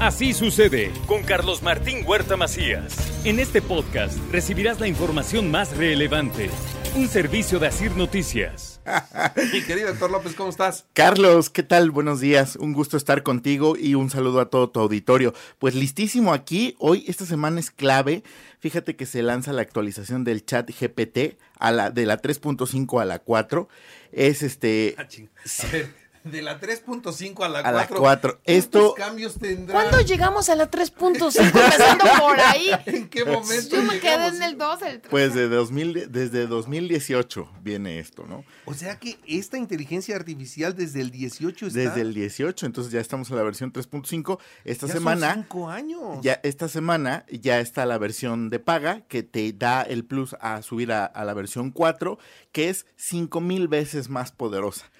Así sucede con Carlos Martín Huerta Macías. En este podcast recibirás la información más relevante. Un servicio de Asir Noticias. Mi querido doctor López, ¿cómo estás? Carlos, ¿qué tal? Buenos días. Un gusto estar contigo y un saludo a todo tu auditorio. Pues listísimo aquí. Hoy, esta semana es clave. Fíjate que se lanza la actualización del chat GPT a la, de la 3.5 a la 4. Es este. Ah, de la 3.5 a la 4. A la 4. Esto. cambios tendrá? ¿Cuándo llegamos a la 3.5? Empezando por ahí. ¿En qué momento? Yo me quedé en el 2, el 3. Pues de 2000, desde 2018 viene esto, ¿no? O sea que esta inteligencia artificial desde el 18 está. Desde el 18, entonces ya estamos en la versión 3.5. Esta ya semana. Son cinco años. Ya esta semana ya está la versión de paga que te da el plus a subir a, a la versión 4, que es 5000 veces más poderosa.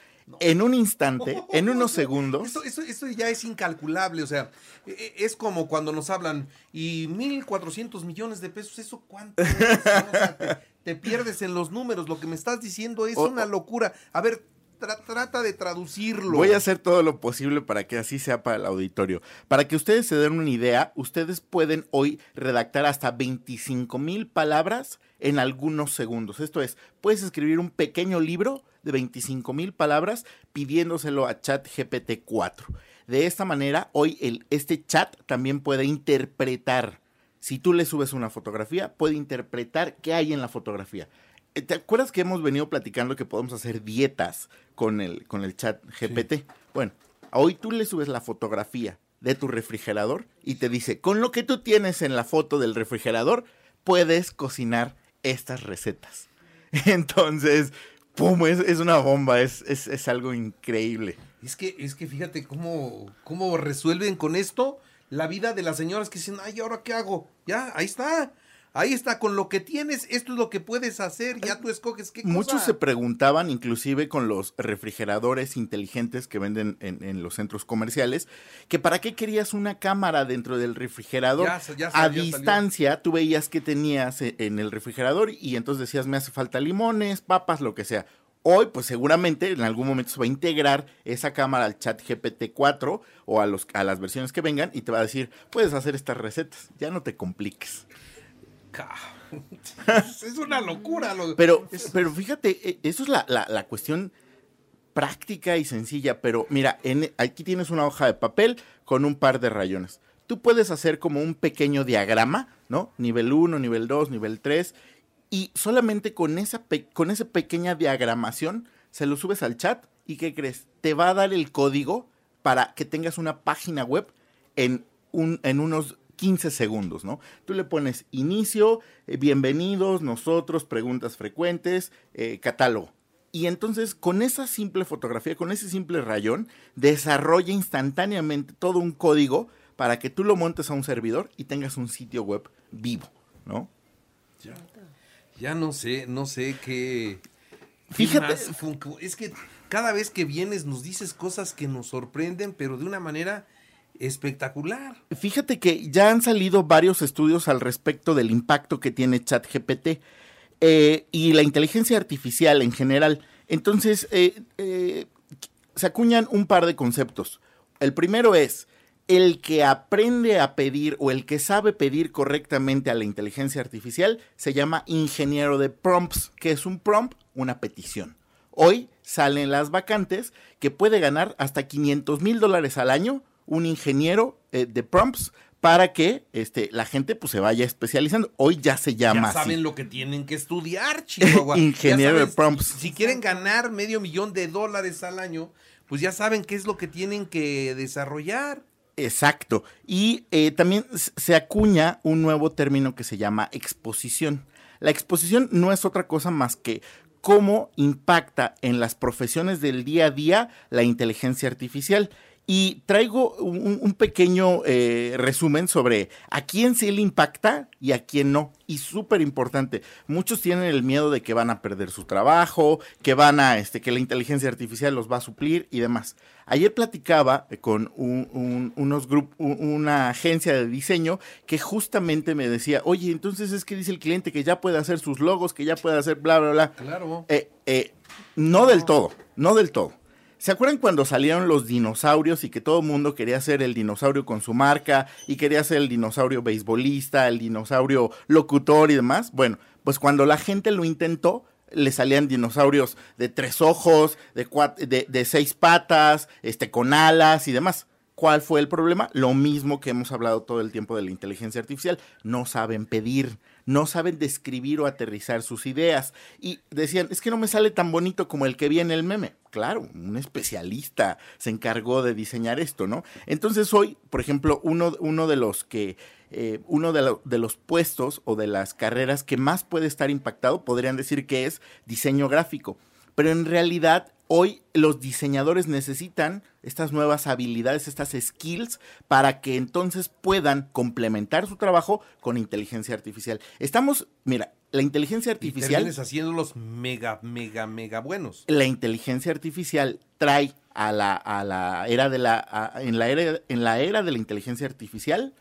En un instante, en unos segundos. Esto, esto, esto, ya es incalculable, o sea, e, e, es como cuando nos hablan, y 1.400 millones de pesos, ¿eso cuánto? Es? O sea, te, te, pierdes en los números, lo que me estás diciendo es una locura. A ver, tra trata de traducirlo. Voy a hacer todo lo posible para que así sea para el auditorio. Para que ustedes se den una idea, ustedes pueden hoy redactar hasta 25 mil palabras en algunos segundos. Esto es, puedes escribir un pequeño libro de 25 mil palabras pidiéndoselo a ChatGPT 4. De esta manera, hoy el, este chat también puede interpretar. Si tú le subes una fotografía, puede interpretar qué hay en la fotografía. ¿Te acuerdas que hemos venido platicando que podemos hacer dietas con el, con el chat GPT? Sí. Bueno, hoy tú le subes la fotografía de tu refrigerador y te dice, con lo que tú tienes en la foto del refrigerador, puedes cocinar estas recetas. Entonces, ¡pum! Es, es una bomba, es, es, es, algo increíble. Es que, es que fíjate cómo, cómo resuelven con esto la vida de las señoras que dicen, ay, ¿ahora qué hago? Ya, ahí está. Ahí está, con lo que tienes, esto es lo que puedes hacer, ya tú escoges qué cosa. Muchos se preguntaban, inclusive con los refrigeradores inteligentes que venden en, en, los centros comerciales, que para qué querías una cámara dentro del refrigerador. Ya, ya a distancia, salió. tú veías que tenías e, en el refrigerador y entonces decías, me hace falta limones, papas, lo que sea. Hoy, pues seguramente en algún momento se va a integrar esa cámara al chat GPT-4 o a, los, a las versiones que vengan y te va a decir, puedes hacer estas recetas, ya no te compliques. es una locura. Lo, pero, pero fíjate, eso es la, la, la, cuestión práctica y sencilla. Pero mira, en, aquí tienes una hoja de papel con un par de rayones. Tú puedes hacer como un pequeño diagrama, ¿no? Nivel 1, nivel 2, nivel 3. Y solamente con esa, con esa pequeña diagramación se lo subes al chat. ¿Y qué crees? Te va a dar el código para que tengas una página web en, un, en unos 15 segundos, ¿no? Tú le pones inicio, eh, bienvenidos, nosotros, preguntas frecuentes, eh, catálogo. Y entonces con esa simple fotografía, con ese simple rayón, desarrolla instantáneamente todo un código para que tú lo montes a un servidor y tengas un sitio web vivo, ¿no? Ya, ya no sé, no sé qué... Fíjate. Es que cada vez que vienes nos dices cosas que nos sorprenden, pero de una manera espectacular. Fíjate que ya han salido varios estudios al respecto del impacto que tiene ChatGPT eh, y la inteligencia artificial en general. Entonces, eh, eh, se acuñan un par de conceptos. El primero es, el que aprende a pedir o el que sabe pedir correctamente a la inteligencia artificial se llama ingeniero de prompts, que es un prompt, una petición. Hoy salen las vacantes que puede ganar hasta 500 mil dólares al año un ingeniero eh, de prompts para que este, la gente pues, se vaya especializando. Hoy ya se llama ya saben así. lo que tienen que estudiar, Chihuahua. ingeniero de prompts. Si quieren ganar medio millón de dólares al año, pues ya saben qué es lo que tienen que desarrollar. Exacto. Y eh, también se acuña un nuevo término que se llama exposición. La exposición no es otra cosa más que cómo impacta en las profesiones del día a día la inteligencia artificial. Y traigo un, un pequeño eh, resumen sobre a quién sí le impacta y a quién no. Y súper importante, muchos tienen el miedo de que van a perder su trabajo, que van a, este, que la inteligencia artificial los va a suplir y demás. Ayer platicaba con un, un, unos grupos, una agencia de diseño que justamente me decía, oye, entonces es que dice el cliente que ya puede hacer sus logos, que ya puede hacer bla, bla, bla. Claro. Eh, eh, no del todo, no del todo. ¿Se acuerdan cuando salieron los dinosaurios y que todo el mundo quería ser el dinosaurio con su marca y quería ser el dinosaurio beisbolista, el dinosaurio locutor y demás? Bueno, pues cuando la gente lo intentó, le salían dinosaurios de tres ojos, de, de, de seis patas, este, con alas y demás. ¿Cuál fue el problema? Lo mismo que hemos hablado todo el tiempo de la inteligencia artificial. No saben pedir, no saben describir o aterrizar sus ideas. Y decían, es que no me sale tan bonito como el que vi en el meme. Claro, un especialista se encargó de diseñar esto, ¿no? Entonces hoy, por ejemplo, uno, uno de los que... Eh, uno de, lo, de, los puestos o de las carreras que más puede estar impactado, podrían decir que es diseño gráfico. Pero en realidad hoy los diseñadores necesitan estas nuevas habilidades, estas skills, para que entonces puedan complementar su trabajo con inteligencia artificial. Estamos, mira, la inteligencia artificial... Y haciéndolos mega, mega, mega buenos. La inteligencia artificial trae a la, a la era de la... A, en, la era, en la era de la inteligencia artificial,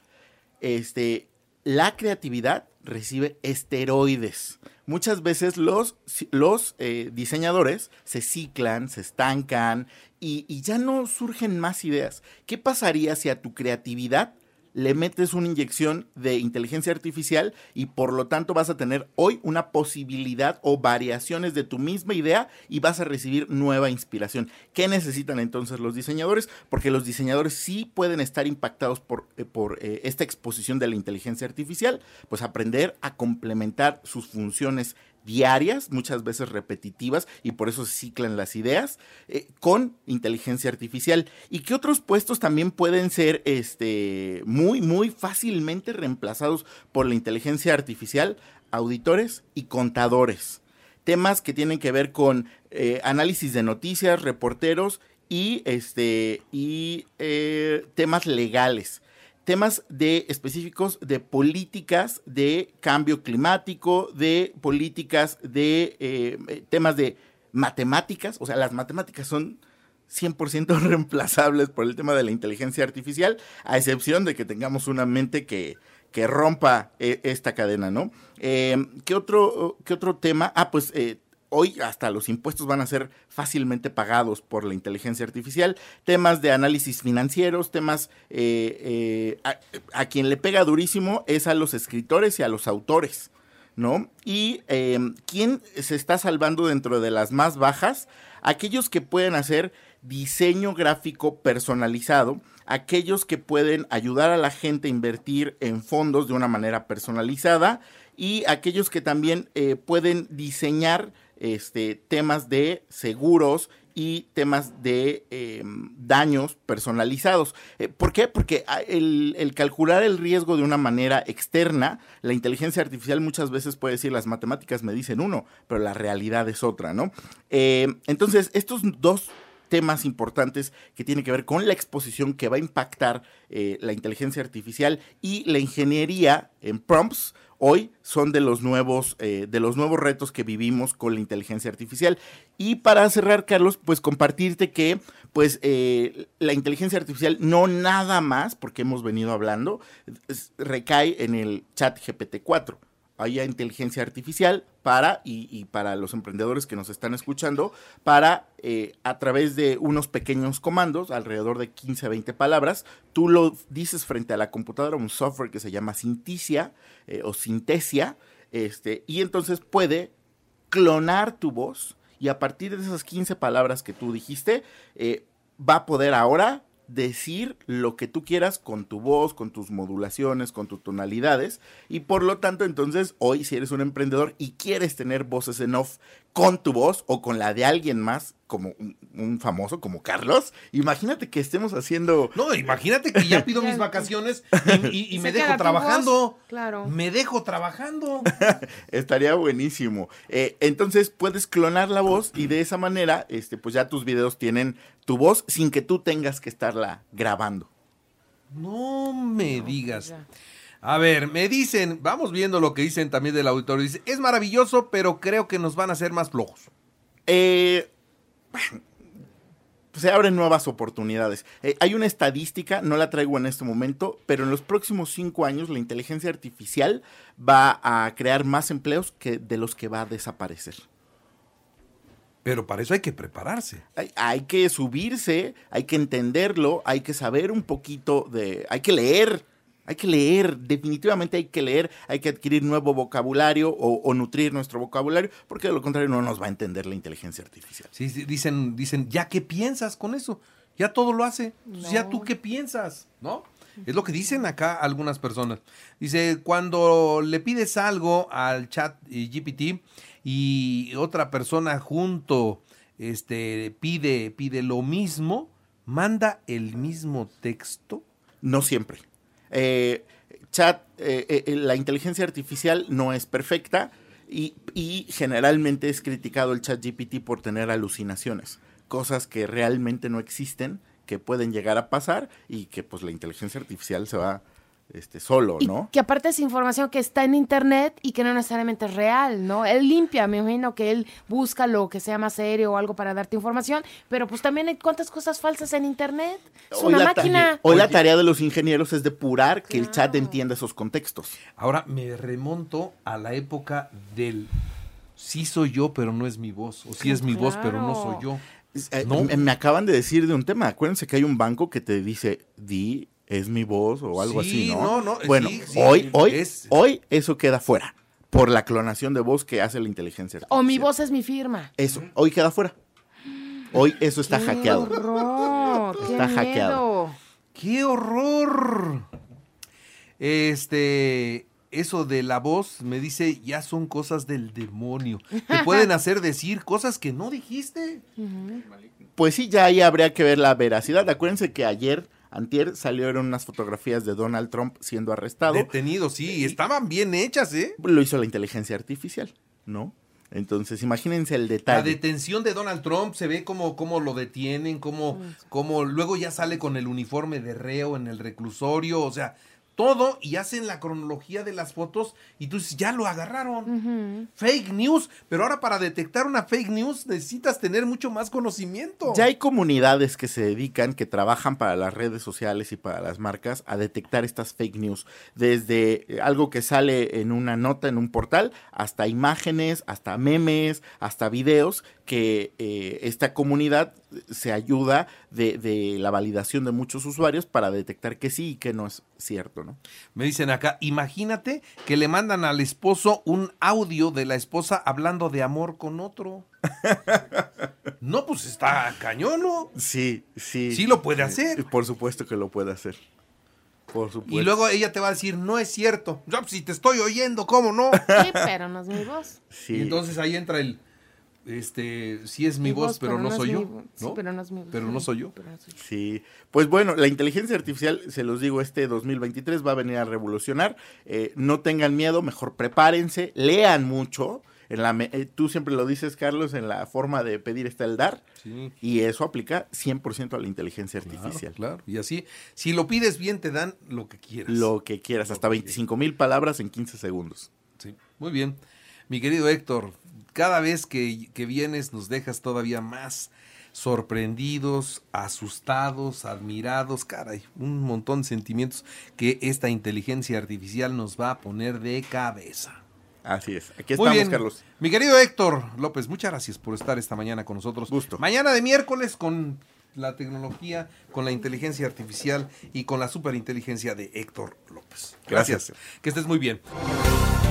este, la creatividad recibe esteroides muchas veces los, los eh, diseñadores se ciclan, se estancan y, y, ya no surgen más ideas. ¿Qué pasaría si a tu creatividad le metes una inyección de inteligencia artificial y por lo tanto vas a tener hoy una posibilidad o variaciones de tu misma idea y vas a recibir nueva inspiración. ¿Qué necesitan entonces los diseñadores? Porque los diseñadores sí pueden estar impactados por, eh, por eh, esta exposición de la inteligencia artificial, pues aprender a complementar sus funciones diarias, muchas veces repetitivas, y por eso se ciclan las ideas, eh, con inteligencia artificial. Y que otros puestos también pueden ser este, muy, muy fácilmente reemplazados por la inteligencia artificial, auditores y contadores. Temas que tienen que ver con eh, análisis de noticias, reporteros y, este, y eh, temas legales temas de específicos de políticas de cambio climático, de políticas de eh, temas de matemáticas, o sea, las matemáticas son 100% reemplazables por el tema de la inteligencia artificial, a excepción de que tengamos una mente que, que rompa eh, esta cadena, ¿no? Eh, ¿qué, otro, ¿Qué otro tema? Ah, pues eh, hoy hasta los impuestos van a ser fácilmente pagados por la inteligencia artificial, temas de análisis financieros, temas eh, eh, a, quien le pega durísimo es a los escritores y a los autores, ¿no? Y eh, quién se está salvando dentro de las más bajas, aquellos que pueden hacer diseño gráfico personalizado, aquellos que pueden ayudar a la gente a invertir en fondos de una manera personalizada y aquellos que también pueden diseñar este, temas de seguros y temas de em, daños personalizados. Eh, ¿Por qué? Porque ah, el, calcular el riesgo de una manera externa, la inteligencia artificial muchas veces puede decir las matemáticas me dicen uno, pero la realidad es otra, ¿no? Eh, entonces, estos dos temas importantes que tienen que ver con la exposición que va a impactar eh, la inteligencia artificial y la ingeniería en prompts hoy son de los nuevos eh, de los nuevos retos que vivimos con la inteligencia artificial. Y para cerrar Carlos pues compartirte que pues eh, la inteligencia artificial no nada más porque hemos venido hablando recae en el chat GPT 4 haya inteligencia artificial para, y, para los emprendedores que nos están escuchando, para eh, a través de unos pequeños comandos, alrededor de 15 a 20 palabras, tú lo dices frente a la computadora, un software que se llama Sinticia eh, o Sintesia, este, y entonces puede clonar tu voz y a partir de esas 15 palabras que tú dijiste, eh, va a poder ahora decir lo que tú quieras con tu voz, con tus modulaciones, con tus tonalidades. Y por lo tanto, entonces, hoy si eres un emprendedor y quieres tener voces en off con tu voz o con la de alguien más, como un, un famoso, como Carlos. Imagínate que estemos haciendo... No, imagínate que ya pido mis vacaciones y, y- y me dejo trabajando. claro. Me dejo trabajando. Estaría buenísimo. Eh, entonces puedes clonar la voz y de esa manera, este, pues ya tus videos tienen tu voz sin que tú tengas que estarla grabando. No me digas. A ver, me dicen, vamos viendo lo que dicen también del auditorio. Dice, es maravilloso, pero creo que nos van a hacer más flojos. Eh, se abren nuevas oportunidades. Eh, hay una estadística, no la traigo en este momento, pero en los próximos cinco años la inteligencia artificial va a crear más empleos que de los que va a desaparecer. Pero para eso hay que prepararse. Hay, hay que subirse, hay que entenderlo, hay que saber un poquito de... Hay que leer, hay que leer, definitivamente hay que leer, hay que adquirir nuevo vocabulario o, o nutrir nuestro vocabulario, porque de lo contrario no nos va a entender la inteligencia artificial. Sí, sí, dicen, dicen, ¿ya qué piensas con eso? Ya todo lo hace. ¿Ya tú qué piensas? ¿No? Es lo que dicen acá algunas personas. Dice, cuando le pides algo al chat GPT y otra persona junto este, pide, pide lo mismo, manda el mismo texto. No siempre. Eh, chat, eh, eh, la inteligencia artificial no es perfecta y, y generalmente es criticado el chat GPT por tener alucinaciones, cosas que realmente no existen, que pueden llegar a pasar y que pues la inteligencia artificial se va este, solo, Y ¿no? que aparte es información que está en internet y que no necesariamente es real, ¿no? Él limpia, me imagino que él busca lo que sea más serio o algo para darte información, pero pues también hay cuántas cosas falsas en internet. Es Hoy una máquina. Hoy la tarea de los ingenieros es depurar que el chat entienda esos contextos. Ahora me remonto a la época del sí soy yo, pero no es mi voz. O sí es mi voz, pero no soy yo. Eh, No. Me acaban de decir de un tema. Acuérdense que hay un banco que te dice, di, es mi voz o algo Sí, así, ¿no? no, no, bueno, sí, sí, hoy, hoy, es- hoy eso queda fuera por la clonación de voz que hace la inteligencia artificial. O mi voz es mi firma. Eso, hoy queda fuera. Hoy eso está ¡Qué hackeado. horror! ¡Qué Está hackeado. miedo! ¡Qué horror! Este, eso de la voz me dice, ya son cosas del demonio. Te pueden hacer decir cosas que no dijiste. Pues sí, ya ahí habría que ver la veracidad. Acuérdense que ayer, antier, salieron unas fotografías de Donald Trump siendo arrestado. Detenido, sí, y estaban bien hechas, ¿eh? Lo hizo la inteligencia artificial, ¿no? Entonces, imagínense el La detalle. detención de Donald Trump se ve como, como lo detienen, como, como luego ya sale con el uniforme de reo en el reclusorio, o sea, todo y hacen la cronología de las fotos y tú dices, ya lo agarraron. Fake news, pero ahora para detectar una fake news necesitas tener mucho más conocimiento. Ya hay comunidades que se dedican, que trabajan para las redes sociales y para las marcas a detectar estas fake news. Desde eh, algo que sale en una nota en un portal, hasta imágenes, hasta memes, hasta videos, que eh, esta comunidad se ayuda de, de la validación de muchos usuarios para detectar que sí y que no es cierto, ¿no? Me dicen acá, imagínate que le mandan al esposo un audio de la esposa hablando de amor con otro. no, pues está cañón, ¿no? Sí, sí. Sí lo puede hacer. Por supuesto que lo puede hacer. Por supuesto. Y luego ella te va a decir, no es cierto. Ya, pues, si te estoy oyendo, ¿cómo no? Sí, pero no es mi voz. Sí. Y entonces ahí entra el, este, sí es mi, voz, pero, no, soy mi yo. sí, ¿no? pero no es mi voz. Pero no soy yo. Pero no soy yo. Sí, pues bueno, la inteligencia artificial, se los digo, este 2023 va a venir a revolucionar. Eh, no tengan miedo, mejor prepárense, lean mucho. En la, eh, tú siempre lo dices, Carlos, en la forma de pedir está el dar. Sí. Y eso aplica 100% a la inteligencia Claro, artificial. claro. Y así, si lo pides bien, te dan lo que quieras. Lo que quieras, hasta 25 mil palabras en 15 segundos. Sí, muy bien. Mi querido Héctor, cada vez que, que vienes nos dejas todavía más sorprendidos, asustados, admirados, caray, un montón de sentimientos que esta inteligencia artificial nos va a poner de cabeza. Así es. Aquí Muy estamos, bien. Carlos. Mi querido Héctor López, muchas gracias por estar esta mañana con nosotros. Gusto. Mañana de miércoles con la tecnología, con la inteligencia artificial y con la superinteligencia de Héctor López. Gracias. Gracias. Que estés muy bien.